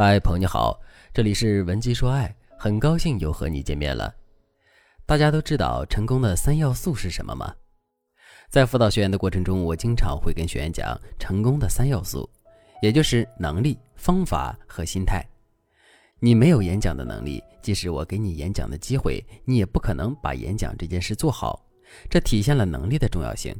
嗨，朋友你好，这里是文姬说爱，很高兴又和你见面了。大家都知道成功的三要素是什么吗？在辅导学员的过程中，我经常会跟学员讲成功的三要素，也就是能力、方法和心态。你没有演讲的能力，即使我给你演讲的机会，你也不可能把演讲这件事做好。这体现了能力的重要性。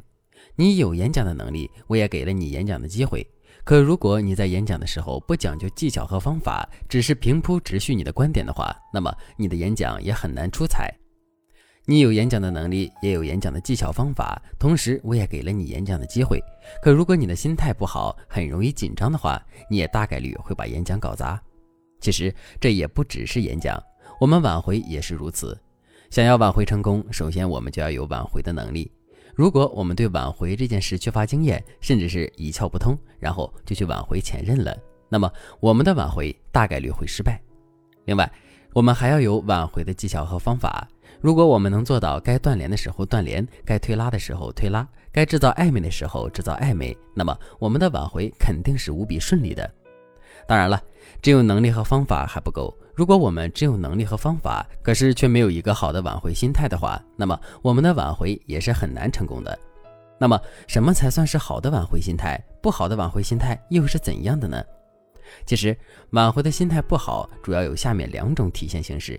你有演讲的能力，我也给了你演讲的机会。可如果你在演讲的时候不讲究技巧和方法，只是平铺直叙你的观点的话，那么你的演讲也很难出彩。你有演讲的能力，也有演讲的技巧方法，同时我也给了你演讲的机会。可如果你的心态不好，很容易紧张的话，你也大概率会把演讲搞砸。其实这也不只是演讲，我们挽回也是如此。想要挽回成功，首先我们就要有挽回的能力。如果我们对挽回这件事缺乏经验，甚至是一窍不通，然后就去挽回前任了，那么我们的挽回大概率会失败。另外，我们还要有挽回的技巧和方法。如果我们能做到该断联的时候断联，该推拉的时候推拉，该制造暧昧的时候制造暧昧，那么我们的挽回肯定是无比顺利的。当然了，只有能力和方法还不够。如果我们只有能力和方法，可是却没有一个好的挽回心态的话，那么我们的挽回也是很难成功的。那么，什么才算是好的挽回心态？不好的挽回心态又是怎样的呢？其实，挽回的心态不好，主要有下面两种体现形式：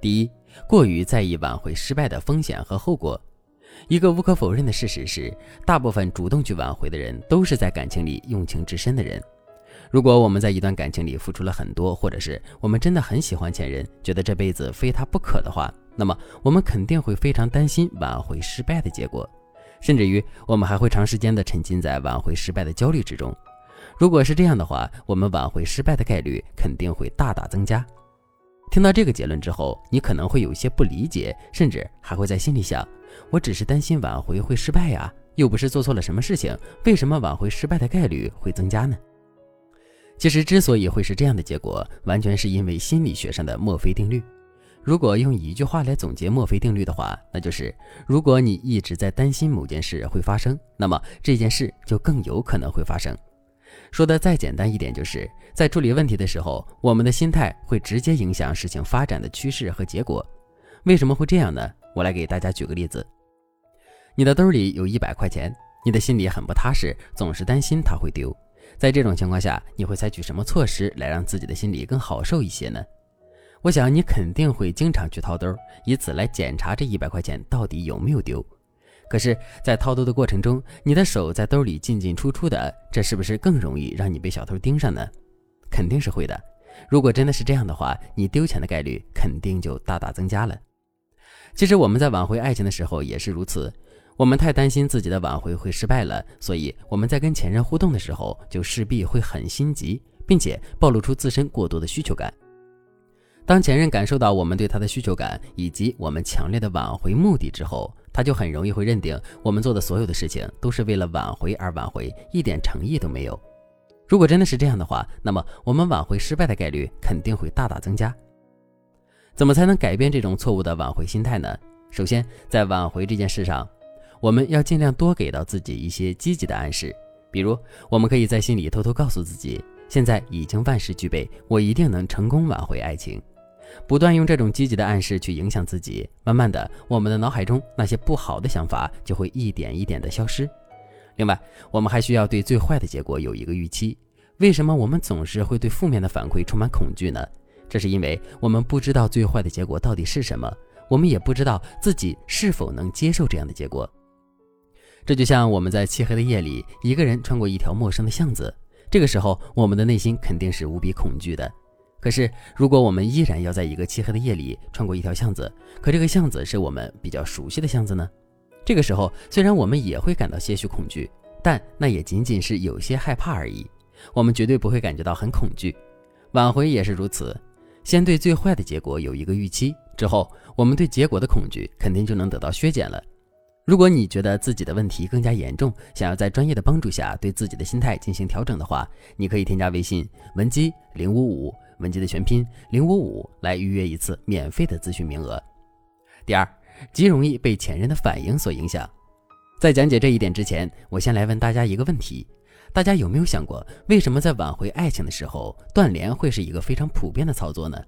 第一，过于在意挽回失败的风险和后果。一个无可否认的事实是，大部分主动去挽回的人，都是在感情里用情至深的人。如果我们在一段感情里付出了很多，或者是我们真的很喜欢前任，觉得这辈子非他不可的话，那么我们肯定会非常担心挽回失败的结果，甚至于我们还会长时间的沉浸在挽回失败的焦虑之中。如果是这样的话，我们挽回失败的概率肯定会大大增加。听到这个结论之后，你可能会有些不理解，甚至还会在心里想：我只是担心挽回会失败呀，又不是做错了什么事情，为什么挽回失败的概率会增加呢？其实之所以会是这样的结果，完全是因为心理学上的墨菲定律。如果用一句话来总结墨菲定律的话，那就是：如果你一直在担心某件事会发生，那么这件事就更有可能会发生。说的再简单一点，就是在处理问题的时候，我们的心态会直接影响事情发展的趋势和结果。为什么会这样呢？我来给大家举个例子：你的兜里有一百块钱，你的心里很不踏实，总是担心它会丢。在这种情况下，你会采取什么措施来让自己的心里更好受一些呢？我想你肯定会经常去掏兜，以此来检查这一百块钱到底有没有丢。可是，在掏兜的过程中，你的手在兜里进进出出的，这是不是更容易让你被小偷盯上呢？肯定是会的。如果真的是这样的话，你丢钱的概率肯定就大大增加了。其实我们在挽回爱情的时候也是如此。我们太担心自己的挽回会失败了，所以我们在跟前任互动的时候，就势必会很心急，并且暴露出自身过多的需求感。当前任感受到我们对他的需求感以及我们强烈的挽回目的之后，他就很容易会认定我们做的所有的事情都是为了挽回而挽回，一点诚意都没有。如果真的是这样的话，那么我们挽回失败的概率肯定会大大增加。怎么才能改变这种错误的挽回心态呢？首先，在挽回这件事上。我们要尽量多给到自己一些积极的暗示，比如，我们可以在心里偷偷告诉自己，现在已经万事俱备，我一定能成功挽回爱情。不断用这种积极的暗示去影响自己，慢慢的，我们的脑海中那些不好的想法就会一点一点的消失。另外，我们还需要对最坏的结果有一个预期。为什么我们总是会对负面的反馈充满恐惧呢？这是因为我们不知道最坏的结果到底是什么，我们也不知道自己是否能接受这样的结果。这就像我们在漆黑的夜里，一个人穿过一条陌生的巷子，这个时候我们的内心肯定是无比恐惧的。可是，如果我们依然要在一个漆黑的夜里穿过一条巷子，可这个巷子是我们比较熟悉的巷子呢？这个时候，虽然我们也会感到些许恐惧，但那也仅仅是有些害怕而已，我们绝对不会感觉到很恐惧。挽回也是如此，先对最坏的结果有一个预期，之后我们对结果的恐惧肯定就能得到削减了。如果你觉得自己的问题更加严重，想要在专业的帮助下对自己的心态进行调整的话，你可以添加微信文姬零五五，文姬的全拼零五五，来预约一次免费的咨询名额。第二，极容易被前任的反应所影响。在讲解这一点之前，我先来问大家一个问题：大家有没有想过，为什么在挽回爱情的时候，断联会是一个非常普遍的操作呢？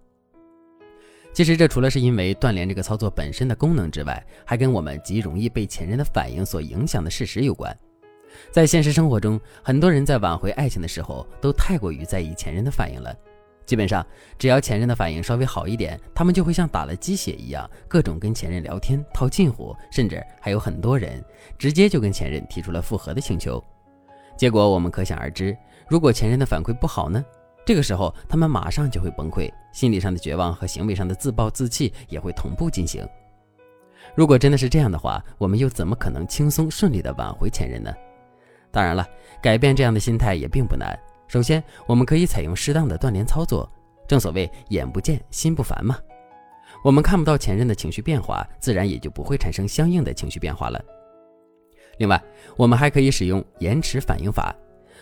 其实这除了是因为断联这个操作本身的功能之外，还跟我们极容易被前任的反应所影响的事实有关。在现实生活中，很多人在挽回爱情的时候，都太过于在意前任的反应了。基本上，只要前任的反应稍微好一点，他们就会像打了鸡血一样，各种跟前任聊天套近乎，甚至还有很多人直接就跟前任提出了复合的请求。结果我们可想而知，如果前任的反馈不好呢？这个时候他们马上就会崩溃，心理上的绝望和行为上的自暴自弃也会同步进行。如果真的是这样的话，我们又怎么可能轻松顺利的挽回前任呢？当然了，改变这样的心态也并不难。首先，我们可以采用适当的断联操作。正所谓“眼不见心不烦”嘛，我们看不到前任的情绪变化，自然也就不会产生相应的情绪变化了。另外，我们还可以使用延迟反应法。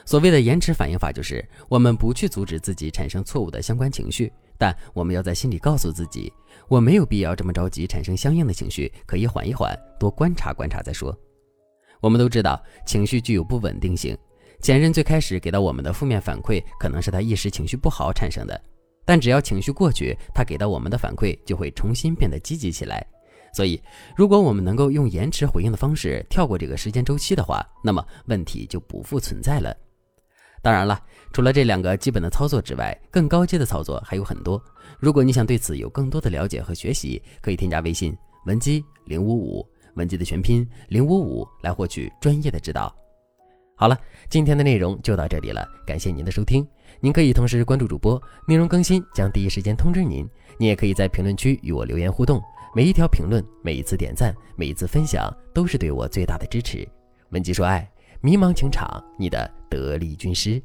所谓的延迟反应法，就是我们不去阻止自己产生错误的相关情绪，但我们要在心里告诉自己，我没有必要这么着急产生相应的情绪，可以缓一缓，多观察观察再说。我们都知道，情绪具有不稳定性。前任最开始给到我们的负面反馈，可能是他一时情绪不好产生的，但只要情绪过去，他给到我们的反馈就会重新变得积极起来。所以，如果我们能够用延迟回应的方式跳过这个时间周期的话，那么问题就不复存在了。当然了，除了这两个基本的操作之外，更高阶的操作还有很多。如果你想对此有更多的了解和学习，可以添加微信文姬零五五。文姬的全拼零五五来获取专业的指导。好了，今天的内容就到这里了，感谢您的收听。您可以同时关注主播，内容更新将第一时间通知您。您也可以在评论区与我留言互动，每一条评论、每一次点赞、每一次分享，都是对我最大的支持。文姬说爱，迷茫情场，你的得力军师。